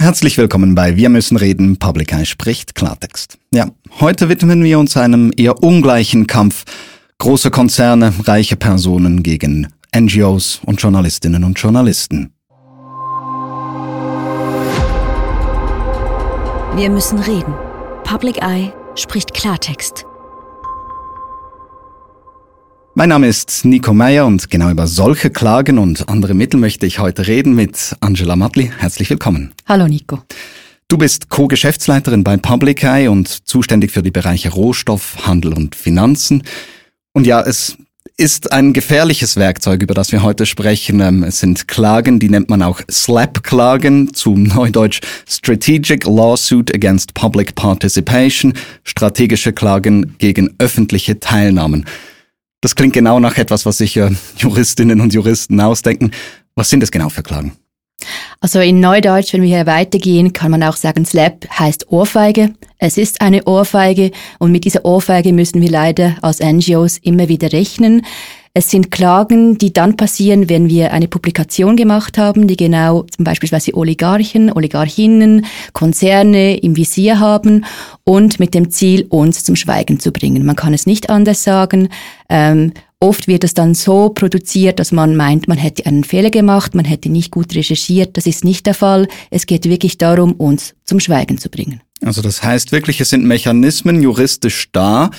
Herzlich willkommen bei Wir müssen reden, Public Eye spricht Klartext. Ja, heute widmen wir uns einem eher ungleichen Kampf. Große Konzerne, reiche Personen gegen NGOs und Journalistinnen und Journalisten. Wir müssen reden. Public Eye spricht Klartext. Mein Name ist Nico Meyer und genau über solche Klagen und andere Mittel möchte ich heute reden mit Angela Matli. Herzlich willkommen. Hallo Nico. Du bist Co-Geschäftsleiterin bei Public Eye und zuständig für die Bereiche Rohstoff, Handel und Finanzen. Und ja, es ist ein gefährliches Werkzeug, über das wir heute sprechen. Ähm, es sind Klagen, die nennt man auch SLAP-Klagen, zum Neudeutsch Strategic Lawsuit Against Public Participation, strategische Klagen gegen öffentliche Teilnahmen. Das klingt genau nach etwas, was sich äh, Juristinnen und Juristen ausdenken. Was sind es genau für Klagen? Also in Neudeutsch, wenn wir hier weitergehen, kann man auch sagen, Slap heißt Ohrfeige. Es ist eine Ohrfeige und mit dieser Ohrfeige müssen wir leider als NGOs immer wieder rechnen. Es sind Klagen, die dann passieren, wenn wir eine Publikation gemacht haben, die genau zum Beispiel Oligarchen, Oligarchinnen, Konzerne im Visier haben und mit dem Ziel, uns zum Schweigen zu bringen. Man kann es nicht anders sagen. Ähm, Oft wird es dann so produziert, dass man meint, man hätte einen Fehler gemacht, man hätte nicht gut recherchiert. Das ist nicht der Fall. Es geht wirklich darum, uns zum Schweigen zu bringen. Also das heißt wirklich, es sind Mechanismen juristisch da,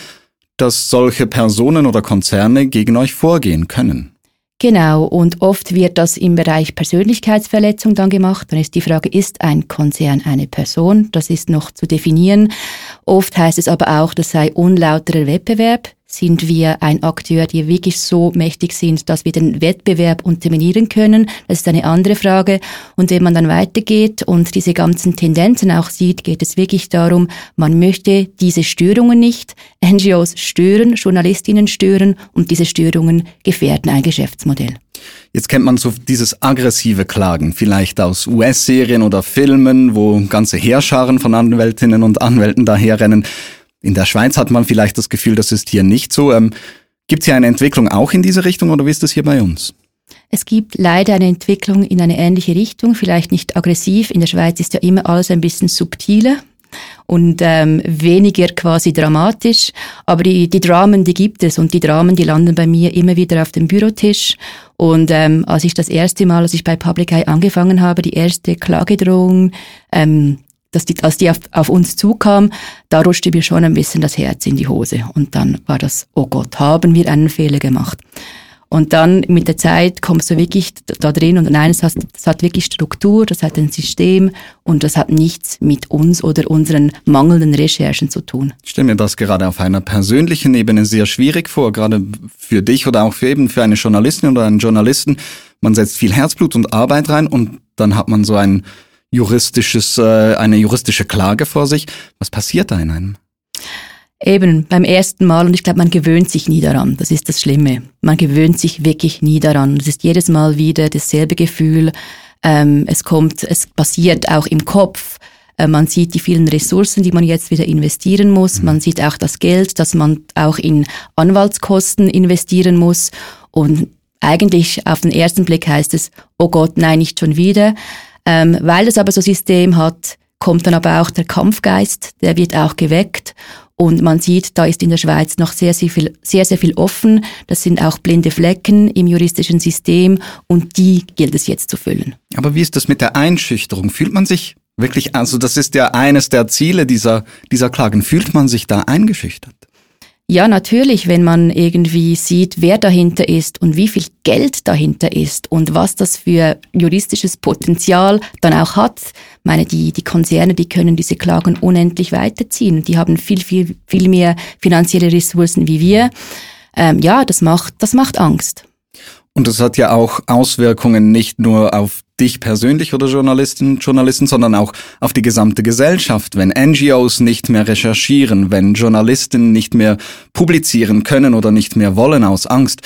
dass solche Personen oder Konzerne gegen euch vorgehen können. Genau, und oft wird das im Bereich Persönlichkeitsverletzung dann gemacht. Dann ist die Frage, ist ein Konzern eine Person? Das ist noch zu definieren. Oft heißt es aber auch, das sei unlauterer Wettbewerb sind wir ein Akteur, die wirklich so mächtig sind, dass wir den Wettbewerb unterminieren können. Das ist eine andere Frage. Und wenn man dann weitergeht und diese ganzen Tendenzen auch sieht, geht es wirklich darum, man möchte diese Störungen nicht. NGOs stören, Journalistinnen stören und diese Störungen gefährden ein Geschäftsmodell. Jetzt kennt man so dieses aggressive Klagen, vielleicht aus US-Serien oder Filmen, wo ganze Heerscharen von Anwältinnen und Anwälten daherrennen. In der Schweiz hat man vielleicht das Gefühl, das ist hier nicht so. Ähm, gibt es hier eine Entwicklung auch in diese Richtung oder wie ist das hier bei uns? Es gibt leider eine Entwicklung in eine ähnliche Richtung, vielleicht nicht aggressiv. In der Schweiz ist ja immer alles ein bisschen subtiler und ähm, weniger quasi dramatisch. Aber die, die Dramen, die gibt es und die Dramen, die landen bei mir immer wieder auf dem Bürotisch. Und ähm, als ich das erste Mal, als ich bei Public Eye angefangen habe, die erste Klagedrohung ähm, dass die, als die auf, auf uns zukam, da rutschte mir schon ein bisschen das Herz in die Hose. Und dann war das, oh Gott, haben wir einen Fehler gemacht. Und dann mit der Zeit kommst du wirklich da drin und nein, es hat, es hat wirklich Struktur, das hat ein System und das hat nichts mit uns oder unseren mangelnden Recherchen zu tun. Ich stelle mir das gerade auf einer persönlichen Ebene sehr schwierig vor, gerade für dich oder auch für eben für eine Journalistin oder einen Journalisten. Man setzt viel Herzblut und Arbeit rein und dann hat man so ein juristisches, äh, eine juristische Klage vor sich. Was passiert da in einem? Eben beim ersten Mal und ich glaube, man gewöhnt sich nie daran. Das ist das Schlimme. Man gewöhnt sich wirklich nie daran. Es ist jedes Mal wieder dasselbe Gefühl. Ähm, es kommt, es passiert auch im Kopf. Äh, man sieht die vielen Ressourcen, die man jetzt wieder investieren muss. Mhm. Man sieht auch das Geld, das man auch in Anwaltskosten investieren muss. Und eigentlich auf den ersten Blick heißt es, oh Gott, nein, nicht schon wieder. Ähm, weil es aber so System hat, kommt dann aber auch der Kampfgeist, der wird auch geweckt und man sieht, da ist in der Schweiz noch sehr, sehr viel, sehr, sehr viel offen. Das sind auch blinde Flecken im juristischen System und die gilt es jetzt zu füllen. Aber wie ist das mit der Einschüchterung? Fühlt man sich wirklich, also das ist ja eines der Ziele dieser, dieser Klagen, fühlt man sich da eingeschüchtert? Ja, natürlich, wenn man irgendwie sieht, wer dahinter ist und wie viel Geld dahinter ist und was das für juristisches Potenzial dann auch hat. Ich meine, die, die Konzerne, die können diese Klagen unendlich weiterziehen. Die haben viel, viel, viel mehr finanzielle Ressourcen wie wir. Ähm, ja, das macht, das macht Angst. Und das hat ja auch Auswirkungen nicht nur auf dich persönlich oder Journalistinnen und Journalisten, sondern auch auf die gesamte Gesellschaft. Wenn NGOs nicht mehr recherchieren, wenn Journalisten nicht mehr publizieren können oder nicht mehr wollen aus Angst,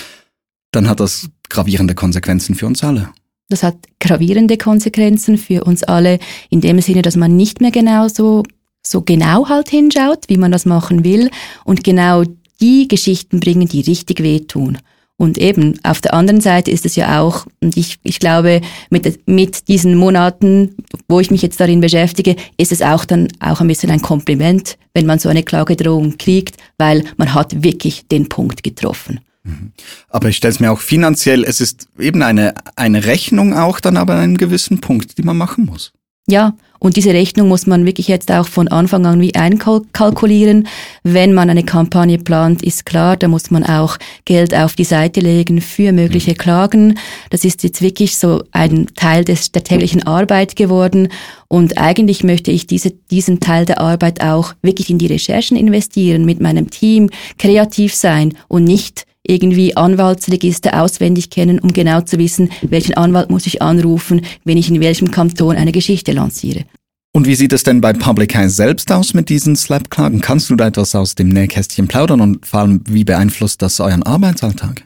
dann hat das gravierende Konsequenzen für uns alle. Das hat gravierende Konsequenzen für uns alle in dem Sinne, dass man nicht mehr genau so, so genau halt hinschaut, wie man das machen will und genau die Geschichten bringen, die richtig wehtun. Und eben, auf der anderen Seite ist es ja auch, und ich, ich glaube, mit, mit diesen Monaten, wo ich mich jetzt darin beschäftige, ist es auch dann auch ein bisschen ein Kompliment, wenn man so eine Klagedrohung kriegt, weil man hat wirklich den Punkt getroffen. Mhm. Aber ich stelle es mir auch finanziell, es ist eben eine, eine Rechnung auch dann aber an einem gewissen Punkt, die man machen muss. Ja, und diese Rechnung muss man wirklich jetzt auch von Anfang an wie einkalkulieren. Wenn man eine Kampagne plant, ist klar, da muss man auch Geld auf die Seite legen für mögliche mhm. Klagen. Das ist jetzt wirklich so ein Teil des, der täglichen Arbeit geworden. Und eigentlich möchte ich diese, diesen Teil der Arbeit auch wirklich in die Recherchen investieren, mit meinem Team kreativ sein und nicht irgendwie Anwaltsregister auswendig kennen, um genau zu wissen, welchen Anwalt muss ich anrufen, wenn ich in welchem Kanton eine Geschichte lanciere. Und wie sieht es denn bei Public Eye selbst aus mit diesen Slap-Klagen? Kannst du da etwas aus dem Nähkästchen plaudern und vor allem, wie beeinflusst das euren Arbeitsalltag?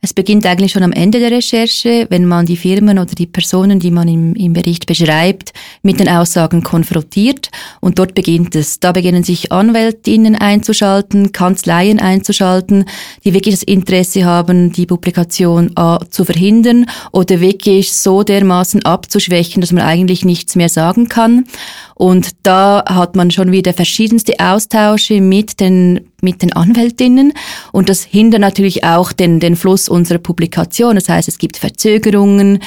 Es beginnt eigentlich schon am Ende der Recherche, wenn man die Firmen oder die Personen, die man im, im Bericht beschreibt, mit den Aussagen konfrontiert. Und dort beginnt es. Da beginnen sich Anwältinnen einzuschalten, Kanzleien einzuschalten, die wirklich das Interesse haben, die Publikation A, zu verhindern oder wirklich so dermaßen abzuschwächen, dass man eigentlich nichts mehr sagen kann. Und da hat man schon wieder verschiedenste Austausche mit den mit den Anwältinnen und das hindert natürlich auch den, den Fluss unserer Publikation. Das heißt, es gibt Verzögerungen,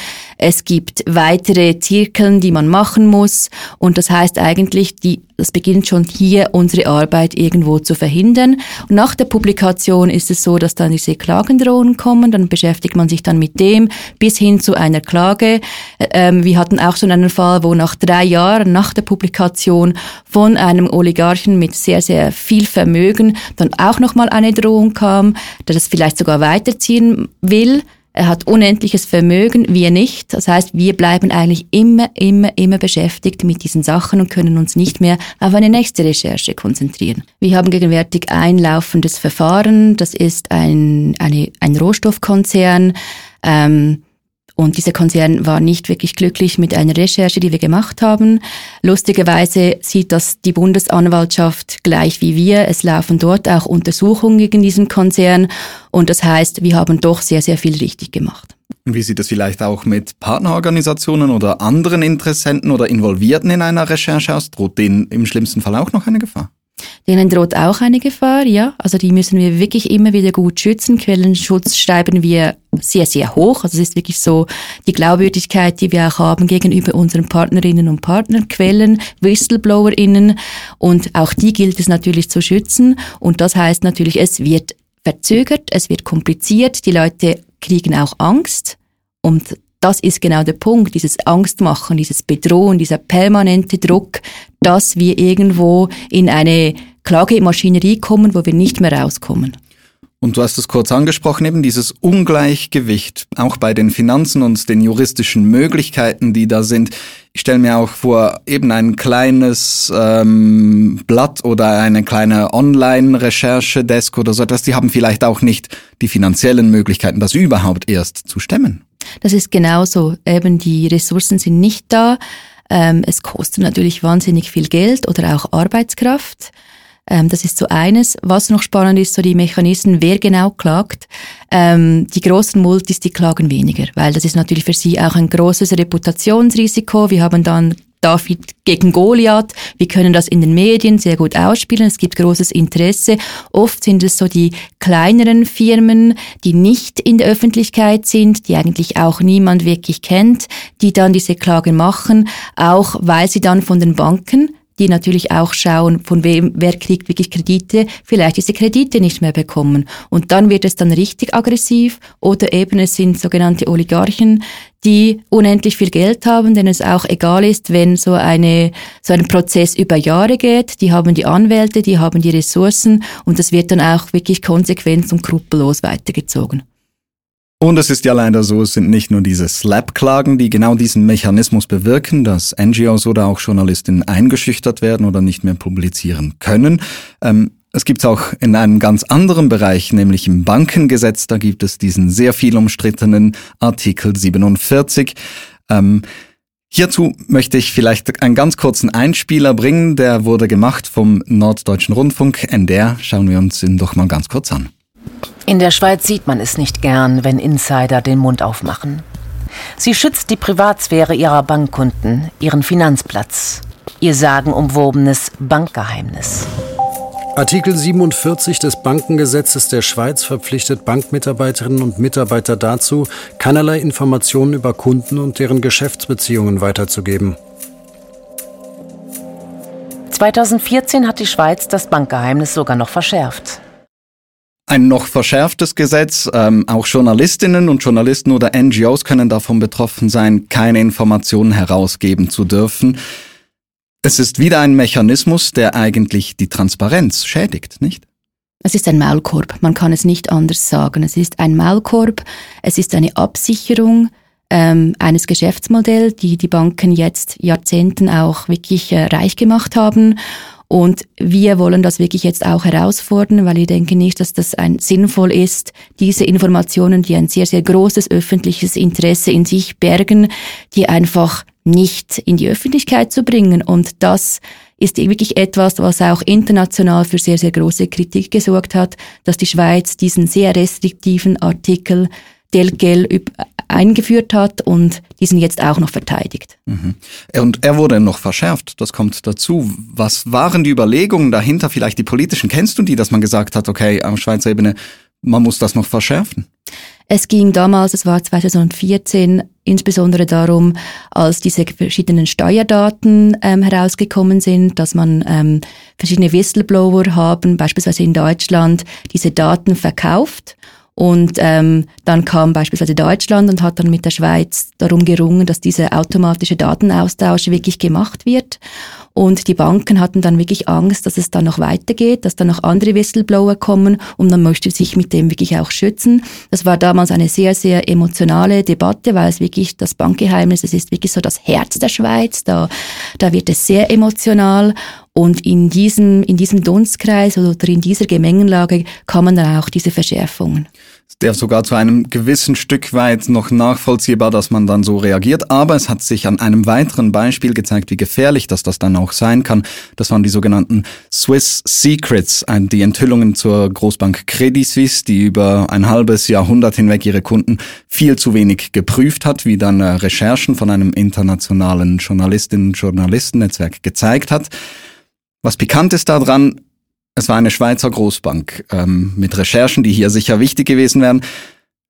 es gibt weitere Zirkeln, die man machen muss und das heißt eigentlich, die, das beginnt schon hier unsere Arbeit irgendwo zu verhindern. Und nach der Publikation ist es so, dass dann diese Klagendrohungen kommen, dann beschäftigt man sich dann mit dem bis hin zu einer Klage. Ähm, wir hatten auch schon einen Fall, wo nach drei Jahren nach der Publikation von einem Oligarchen mit sehr, sehr viel Vermögen dann auch nochmal eine Drohung kam, der das vielleicht sogar weiterziehen will. Er hat unendliches Vermögen, wir nicht. Das heißt, wir bleiben eigentlich immer, immer, immer beschäftigt mit diesen Sachen und können uns nicht mehr auf eine nächste Recherche konzentrieren. Wir haben gegenwärtig ein laufendes Verfahren. Das ist ein, eine, ein Rohstoffkonzern. Ähm, und dieser Konzern war nicht wirklich glücklich mit einer Recherche, die wir gemacht haben. Lustigerweise sieht das die Bundesanwaltschaft gleich wie wir. Es laufen dort auch Untersuchungen gegen diesen Konzern. Und das heißt, wir haben doch sehr, sehr viel richtig gemacht. Wie sieht es vielleicht auch mit Partnerorganisationen oder anderen Interessenten oder Involvierten in einer Recherche aus? Droht denen im schlimmsten Fall auch noch eine Gefahr? Denen droht auch eine Gefahr, ja. Also die müssen wir wirklich immer wieder gut schützen. Quellenschutz schreiben wir sehr, sehr hoch. Also es ist wirklich so die Glaubwürdigkeit, die wir auch haben gegenüber unseren Partnerinnen und Partnerquellen, WhistleblowerInnen. Und auch die gilt es natürlich zu schützen. Und das heißt natürlich, es wird verzögert, es wird kompliziert, die Leute kriegen auch Angst. Und das ist genau der Punkt, dieses Angstmachen, dieses Bedrohen, dieser permanente Druck, dass wir irgendwo in eine Klagemaschinerie kommen, wo wir nicht mehr rauskommen. Und du hast es kurz angesprochen, eben dieses Ungleichgewicht, auch bei den Finanzen und den juristischen Möglichkeiten, die da sind. Ich stelle mir auch vor, eben ein kleines ähm, Blatt oder eine kleine Online-Recherche-Desk oder so etwas, die haben vielleicht auch nicht die finanziellen Möglichkeiten, das überhaupt erst zu stemmen. Das ist genauso. Eben die Ressourcen sind nicht da. Ähm, es kostet natürlich wahnsinnig viel Geld oder auch Arbeitskraft. Ähm, das ist so eines. Was noch spannend ist, so die Mechanismen, wer genau klagt. Ähm, die großen Multis, die klagen weniger, weil das ist natürlich für sie auch ein großes Reputationsrisiko. Wir haben dann David gegen Goliath. Wir können das in den Medien sehr gut ausspielen. Es gibt großes Interesse. Oft sind es so die kleineren Firmen, die nicht in der Öffentlichkeit sind, die eigentlich auch niemand wirklich kennt, die dann diese Klagen machen, auch weil sie dann von den Banken die natürlich auch schauen, von wem, wer kriegt wirklich Kredite, vielleicht diese Kredite nicht mehr bekommen. Und dann wird es dann richtig aggressiv oder eben es sind sogenannte Oligarchen, die unendlich viel Geld haben, denen es auch egal ist, wenn so eine, so ein Prozess über Jahre geht. Die haben die Anwälte, die haben die Ressourcen und das wird dann auch wirklich konsequent und skrupellos weitergezogen. Und es ist ja leider so, es sind nicht nur diese Slap-Klagen, die genau diesen Mechanismus bewirken, dass NGOs oder auch Journalistinnen eingeschüchtert werden oder nicht mehr publizieren können. Ähm, es gibt es auch in einem ganz anderen Bereich, nämlich im Bankengesetz. Da gibt es diesen sehr viel umstrittenen Artikel 47. Ähm, hierzu möchte ich vielleicht einen ganz kurzen Einspieler bringen. Der wurde gemacht vom Norddeutschen Rundfunk, NDR. Schauen wir uns ihn doch mal ganz kurz an. In der Schweiz sieht man es nicht gern, wenn Insider den Mund aufmachen. Sie schützt die Privatsphäre ihrer Bankkunden, ihren Finanzplatz, ihr sagenumwobenes Bankgeheimnis. Artikel 47 des Bankengesetzes der Schweiz verpflichtet Bankmitarbeiterinnen und Mitarbeiter dazu, keinerlei Informationen über Kunden und deren Geschäftsbeziehungen weiterzugeben. 2014 hat die Schweiz das Bankgeheimnis sogar noch verschärft. Ein noch verschärftes Gesetz. Ähm, auch Journalistinnen und Journalisten oder NGOs können davon betroffen sein, keine Informationen herausgeben zu dürfen. Es ist wieder ein Mechanismus, der eigentlich die Transparenz schädigt, nicht? Es ist ein Maulkorb, man kann es nicht anders sagen. Es ist ein Maulkorb, es ist eine Absicherung ähm, eines Geschäftsmodells, die die Banken jetzt Jahrzehnten auch wirklich äh, reich gemacht haben. Und wir wollen das wirklich jetzt auch herausfordern, weil ich denke nicht, dass das ein sinnvoll ist, diese Informationen, die ein sehr, sehr großes öffentliches Interesse in sich bergen, die einfach nicht in die Öffentlichkeit zu bringen. Und das ist wirklich etwas, was auch international für sehr, sehr große Kritik gesorgt hat, dass die Schweiz diesen sehr restriktiven Artikel Delgel eingeführt hat und diesen jetzt auch noch verteidigt. Mhm. Und er wurde noch verschärft, das kommt dazu. Was waren die Überlegungen dahinter, vielleicht die politischen? Kennst du die, dass man gesagt hat, okay, am Schweizer Ebene, man muss das noch verschärfen? Es ging damals, es war 2014, insbesondere darum, als diese verschiedenen Steuerdaten ähm, herausgekommen sind, dass man ähm, verschiedene Whistleblower haben, beispielsweise in Deutschland, diese Daten verkauft und ähm, dann kam beispielsweise Deutschland und hat dann mit der Schweiz darum gerungen, dass dieser automatische Datenaustausch wirklich gemacht wird. Und die Banken hatten dann wirklich Angst, dass es dann noch weitergeht, dass dann noch andere Whistleblower kommen und man möchte sich mit dem wirklich auch schützen. Das war damals eine sehr, sehr emotionale Debatte, weil es wirklich das Bankgeheimnis, es ist wirklich so das Herz der Schweiz, da, da wird es sehr emotional und in diesem, in diesem Dunstkreis oder in dieser Gemengenlage kommen dann auch diese Verschärfungen der sogar zu einem gewissen Stück weit noch nachvollziehbar, dass man dann so reagiert. Aber es hat sich an einem weiteren Beispiel gezeigt, wie gefährlich das das dann auch sein kann. Das waren die sogenannten Swiss Secrets, die Enthüllungen zur Großbank Credit Suisse, die über ein halbes Jahrhundert hinweg ihre Kunden viel zu wenig geprüft hat, wie dann äh, Recherchen von einem internationalen Journalistinnen- Journalistennetzwerk gezeigt hat. Was pikant ist daran, es war eine Schweizer Großbank ähm, mit Recherchen, die hier sicher wichtig gewesen wären.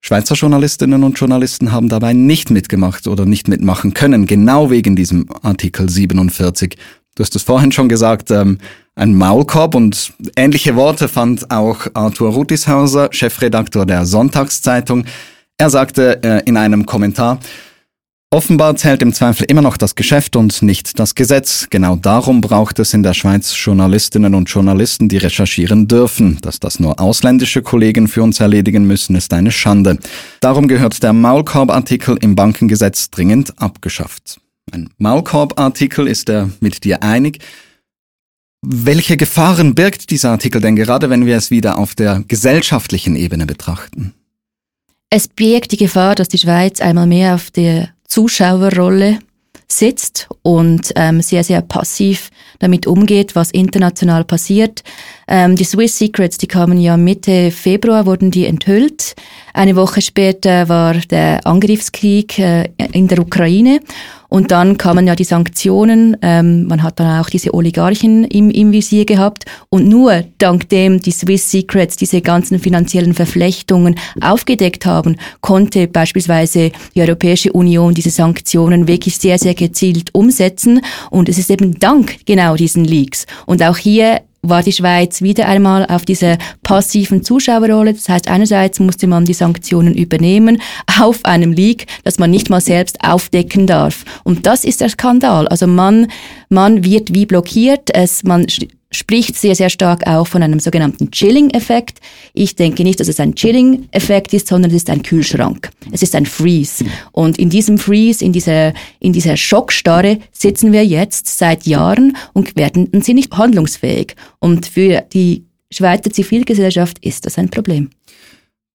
Schweizer Journalistinnen und Journalisten haben dabei nicht mitgemacht oder nicht mitmachen können, genau wegen diesem Artikel 47. Du hast es vorhin schon gesagt, ähm, ein Maulkorb und ähnliche Worte fand auch Arthur Rutishauser, Chefredaktor der Sonntagszeitung. Er sagte äh, in einem Kommentar, Offenbar zählt im Zweifel immer noch das Geschäft und nicht das Gesetz. Genau darum braucht es in der Schweiz Journalistinnen und Journalisten, die recherchieren dürfen. Dass das nur ausländische Kollegen für uns erledigen müssen, ist eine Schande. Darum gehört der Maulkorb-Artikel im Bankengesetz dringend abgeschafft. Ein Maulkorb-Artikel ist er mit dir einig. Welche Gefahren birgt dieser Artikel denn gerade, wenn wir es wieder auf der gesellschaftlichen Ebene betrachten? Es birgt die Gefahr, dass die Schweiz einmal mehr auf der Zuschauerrolle sitzt und ähm, sehr, sehr passiv damit umgeht, was international passiert. Ähm, die Swiss Secrets, die kamen ja Mitte Februar, wurden die enthüllt. Eine Woche später war der Angriffskrieg äh, in der Ukraine und dann kamen ja die Sanktionen. Ähm, man hat dann auch diese Oligarchen im, im Visier gehabt. Und nur dank dem die Swiss Secrets diese ganzen finanziellen Verflechtungen aufgedeckt haben, konnte beispielsweise die Europäische Union diese Sanktionen wirklich sehr, sehr gezielt umsetzen. Und es ist eben dank genau diesen Leaks. Und auch hier war die Schweiz wieder einmal auf dieser passiven Zuschauerrolle. Das heißt, einerseits musste man die Sanktionen übernehmen auf einem Leak, das man nicht mal selbst aufdecken darf. Und das ist der Skandal. Also man, man wird wie blockiert. Es, man spricht sehr, sehr stark auch von einem sogenannten Chilling-Effekt. Ich denke nicht, dass es ein Chilling-Effekt ist, sondern es ist ein Kühlschrank. Es ist ein Freeze. Und in diesem Freeze, in dieser, in dieser Schockstarre sitzen wir jetzt seit Jahren und werden und sind nicht handlungsfähig. Und für die Schweizer Zivilgesellschaft ist das ein Problem.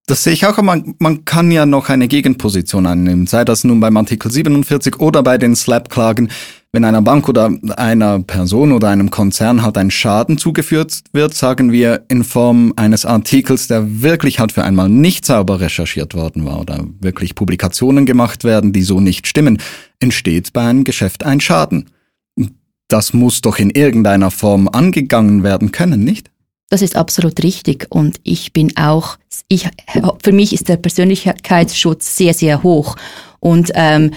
Das sehe ich auch, man, man kann ja noch eine Gegenposition annehmen, sei das nun beim Artikel 47 oder bei den Slap-Klagen wenn einer Bank oder einer Person oder einem Konzern halt ein Schaden zugeführt wird, sagen wir in Form eines Artikels, der wirklich halt für einmal nicht sauber recherchiert worden war oder wirklich Publikationen gemacht werden, die so nicht stimmen, entsteht bei einem Geschäft ein Schaden. Das muss doch in irgendeiner Form angegangen werden können, nicht? Das ist absolut richtig. Und ich bin auch, ich, für mich ist der Persönlichkeitsschutz sehr, sehr hoch. Und ähm,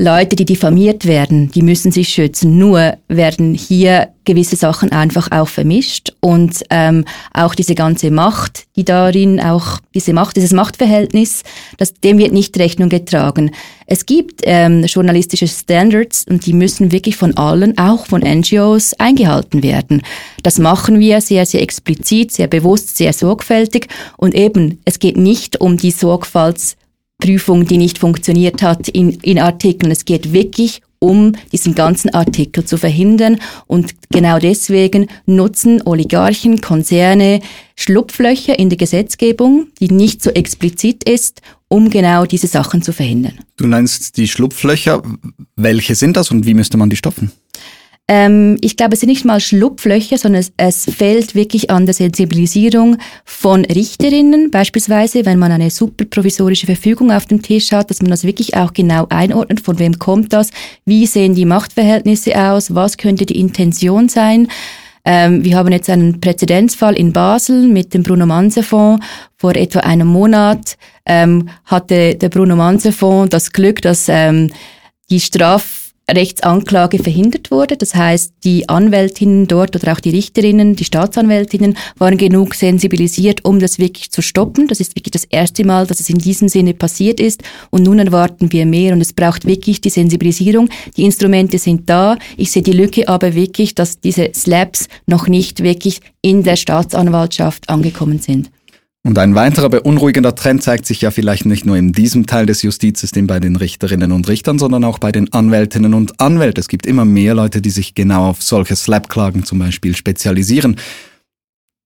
Leute, die diffamiert werden, die müssen sich schützen. Nur werden hier gewisse Sachen einfach auch vermischt und ähm, auch diese ganze Macht, die darin auch diese Macht, dieses Machtverhältnis, das dem wird nicht Rechnung getragen. Es gibt ähm, journalistische Standards und die müssen wirklich von allen, auch von NGOs, eingehalten werden. Das machen wir sehr, sehr explizit, sehr bewusst, sehr sorgfältig und eben es geht nicht um die Sorgfalts Prüfung, die nicht funktioniert hat in, in Artikeln. Es geht wirklich um diesen ganzen Artikel zu verhindern. Und genau deswegen nutzen Oligarchen, Konzerne Schlupflöcher in der Gesetzgebung, die nicht so explizit ist, um genau diese Sachen zu verhindern. Du nennst die Schlupflöcher. Welche sind das und wie müsste man die stopfen? Ähm, ich glaube, es sind nicht mal Schlupflöcher, sondern es, es fehlt wirklich an der Sensibilisierung von Richterinnen, beispielsweise, wenn man eine superprovisorische Verfügung auf dem Tisch hat, dass man das wirklich auch genau einordnet, von wem kommt das, wie sehen die Machtverhältnisse aus, was könnte die Intention sein. Ähm, wir haben jetzt einen Präzedenzfall in Basel mit dem Bruno Manse Fonds. Vor etwa einem Monat ähm, hatte der Bruno Manse Fonds das Glück, dass ähm, die Straf Rechtsanklage verhindert wurde. Das heißt, die Anwältinnen dort oder auch die Richterinnen, die Staatsanwältinnen waren genug sensibilisiert, um das wirklich zu stoppen. Das ist wirklich das erste Mal, dass es in diesem Sinne passiert ist. Und nun erwarten wir mehr und es braucht wirklich die Sensibilisierung. Die Instrumente sind da. Ich sehe die Lücke aber wirklich, dass diese Slaps noch nicht wirklich in der Staatsanwaltschaft angekommen sind. Und ein weiterer beunruhigender Trend zeigt sich ja vielleicht nicht nur in diesem Teil des Justizsystems bei den Richterinnen und Richtern, sondern auch bei den Anwältinnen und Anwälten. Es gibt immer mehr Leute, die sich genau auf solche Slap-Klagen zum Beispiel spezialisieren.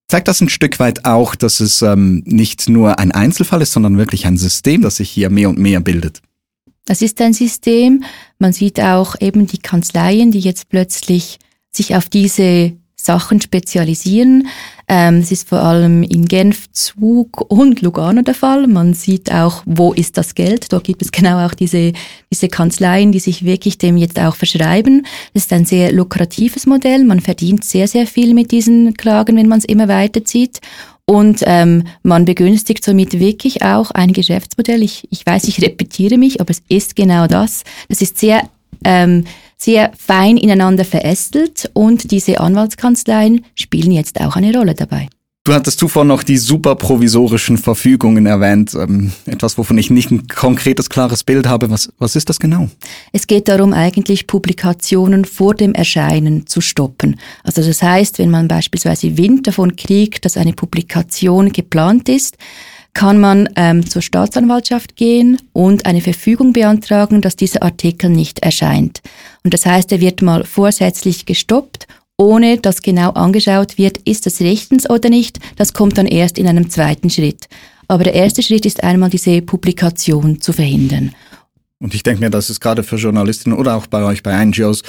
Zeigt das ein Stück weit auch, dass es ähm, nicht nur ein Einzelfall ist, sondern wirklich ein System, das sich hier mehr und mehr bildet? Das ist ein System. Man sieht auch eben die Kanzleien, die jetzt plötzlich sich auf diese Sachen spezialisieren. Ähm, es ist vor allem in Genf, Zug und Lugano der Fall. Man sieht auch, wo ist das Geld. Dort gibt es genau auch diese, diese Kanzleien, die sich wirklich dem jetzt auch verschreiben. Das ist ein sehr lukratives Modell. Man verdient sehr, sehr viel mit diesen Klagen, wenn man es immer weiterzieht. Und ähm, man begünstigt somit wirklich auch ein Geschäftsmodell. Ich, ich weiß, ich repetiere mich, aber es ist genau das. Das ist sehr ähm, sehr fein ineinander verästelt und diese Anwaltskanzleien spielen jetzt auch eine Rolle dabei. Du hattest zuvor noch die superprovisorischen Verfügungen erwähnt. Ähm, etwas, wovon ich nicht ein konkretes, klares Bild habe. Was, was ist das genau? Es geht darum, eigentlich Publikationen vor dem Erscheinen zu stoppen. Also das heißt, wenn man beispielsweise Wind davon kriegt, dass eine Publikation geplant ist, kann man ähm, zur Staatsanwaltschaft gehen und eine Verfügung beantragen, dass dieser Artikel nicht erscheint. Und das heißt, er wird mal vorsätzlich gestoppt, ohne dass genau angeschaut wird, ist das rechtens oder nicht. Das kommt dann erst in einem zweiten Schritt. Aber der erste Schritt ist einmal diese Publikation zu verhindern. Und ich denke mir, das ist gerade für Journalistinnen oder auch bei euch bei NGOs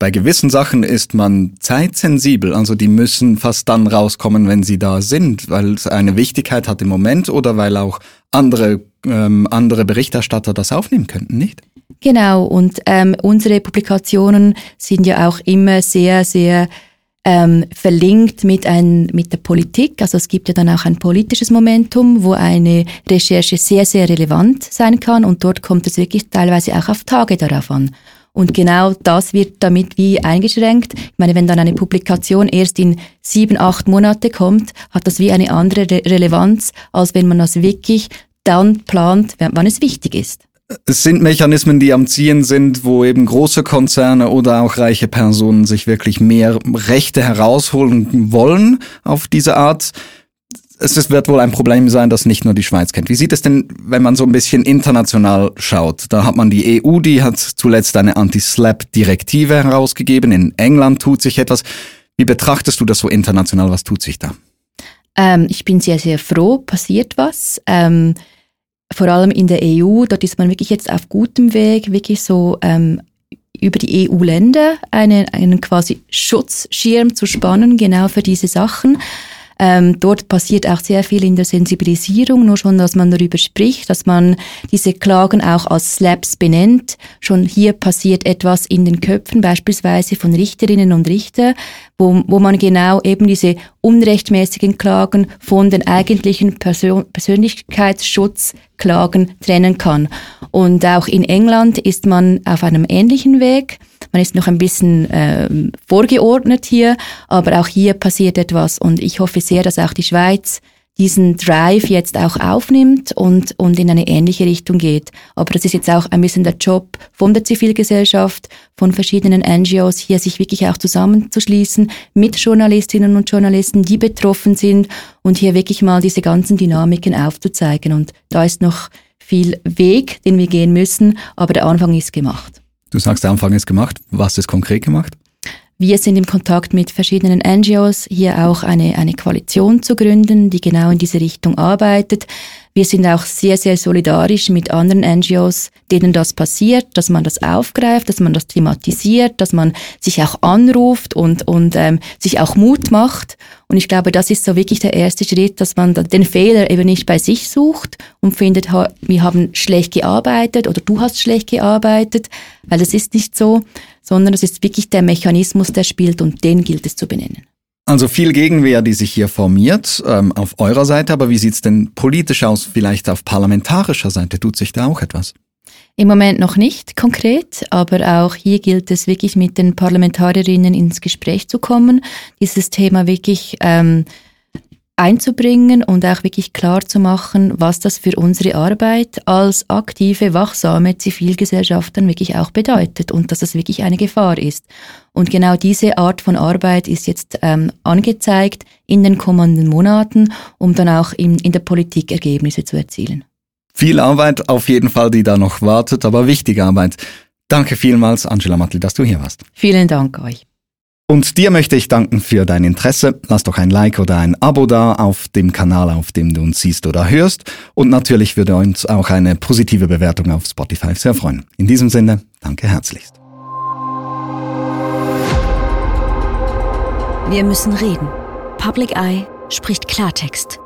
bei gewissen Sachen ist man zeitsensibel, also die müssen fast dann rauskommen, wenn sie da sind, weil es eine Wichtigkeit hat im Moment oder weil auch andere, ähm, andere Berichterstatter das aufnehmen könnten, nicht? Genau, und ähm, unsere Publikationen sind ja auch immer sehr, sehr ähm, verlinkt mit, ein, mit der Politik. Also es gibt ja dann auch ein politisches Momentum, wo eine Recherche sehr, sehr relevant sein kann und dort kommt es wirklich teilweise auch auf Tage darauf an. Und genau das wird damit wie eingeschränkt. Ich meine, wenn dann eine Publikation erst in sieben, acht Monate kommt, hat das wie eine andere Re Relevanz, als wenn man das wirklich dann plant, wann es wichtig ist. Es sind Mechanismen, die am Ziehen sind, wo eben große Konzerne oder auch reiche Personen sich wirklich mehr Rechte herausholen wollen auf diese Art es wird wohl ein Problem sein, das nicht nur die Schweiz kennt. Wie sieht es denn, wenn man so ein bisschen international schaut? Da hat man die EU, die hat zuletzt eine Anti-Slap-Direktive herausgegeben. In England tut sich etwas. Wie betrachtest du das so international? Was tut sich da? Ähm, ich bin sehr, sehr froh, passiert was. Ähm, vor allem in der EU, dort ist man wirklich jetzt auf gutem Weg, wirklich so ähm, über die EU-Länder eine, einen quasi Schutzschirm zu spannen, genau für diese Sachen. Ähm, dort passiert auch sehr viel in der Sensibilisierung, nur schon, dass man darüber spricht, dass man diese Klagen auch als Slaps benennt. Schon hier passiert etwas in den Köpfen, beispielsweise von Richterinnen und Richter, wo, wo man genau eben diese unrechtmäßigen Klagen von den eigentlichen Persön Persönlichkeitsschutzklagen trennen kann. Und auch in England ist man auf einem ähnlichen Weg. Man ist noch ein bisschen äh, vorgeordnet hier, aber auch hier passiert etwas und ich hoffe sehr, dass auch die Schweiz diesen Drive jetzt auch aufnimmt und, und in eine ähnliche Richtung geht. Aber das ist jetzt auch ein bisschen der Job von der Zivilgesellschaft, von verschiedenen NGOs, hier sich wirklich auch zusammenzuschließen mit Journalistinnen und Journalisten, die betroffen sind und hier wirklich mal diese ganzen Dynamiken aufzuzeigen. Und da ist noch viel Weg, den wir gehen müssen, aber der Anfang ist gemacht. Du sagst, der Anfang ist gemacht. Was ist konkret gemacht? Wir sind im Kontakt mit verschiedenen NGOs, hier auch eine, eine Koalition zu gründen, die genau in diese Richtung arbeitet. Wir sind auch sehr, sehr solidarisch mit anderen NGOs, denen das passiert, dass man das aufgreift, dass man das thematisiert, dass man sich auch anruft und, und ähm, sich auch Mut macht. Und ich glaube, das ist so wirklich der erste Schritt, dass man den Fehler eben nicht bei sich sucht und findet, wir haben schlecht gearbeitet oder du hast schlecht gearbeitet, weil das ist nicht so, sondern es ist wirklich der Mechanismus, der spielt und den gilt es zu benennen. Also viel Gegenwehr, die sich hier formiert ähm, auf eurer Seite, aber wie sieht's denn politisch aus, vielleicht auf parlamentarischer Seite? Tut sich da auch etwas? Im Moment noch nicht konkret, aber auch hier gilt es wirklich mit den Parlamentarierinnen ins Gespräch zu kommen, dieses Thema wirklich ähm, einzubringen und auch wirklich klar zu machen, was das für unsere Arbeit als aktive, wachsame Zivilgesellschaft dann wirklich auch bedeutet und dass das wirklich eine Gefahr ist. Und genau diese Art von Arbeit ist jetzt ähm, angezeigt in den kommenden Monaten, um dann auch in, in der Politik Ergebnisse zu erzielen. Viel Arbeit auf jeden Fall, die da noch wartet, aber wichtige Arbeit. Danke vielmals, Angela Mattel, dass du hier warst. Vielen Dank euch. Und dir möchte ich danken für dein Interesse. Lass doch ein Like oder ein Abo da auf dem Kanal, auf dem du uns siehst oder hörst. Und natürlich würde uns auch eine positive Bewertung auf Spotify sehr freuen. In diesem Sinne, danke herzlichst. Wir müssen reden. Public Eye spricht Klartext.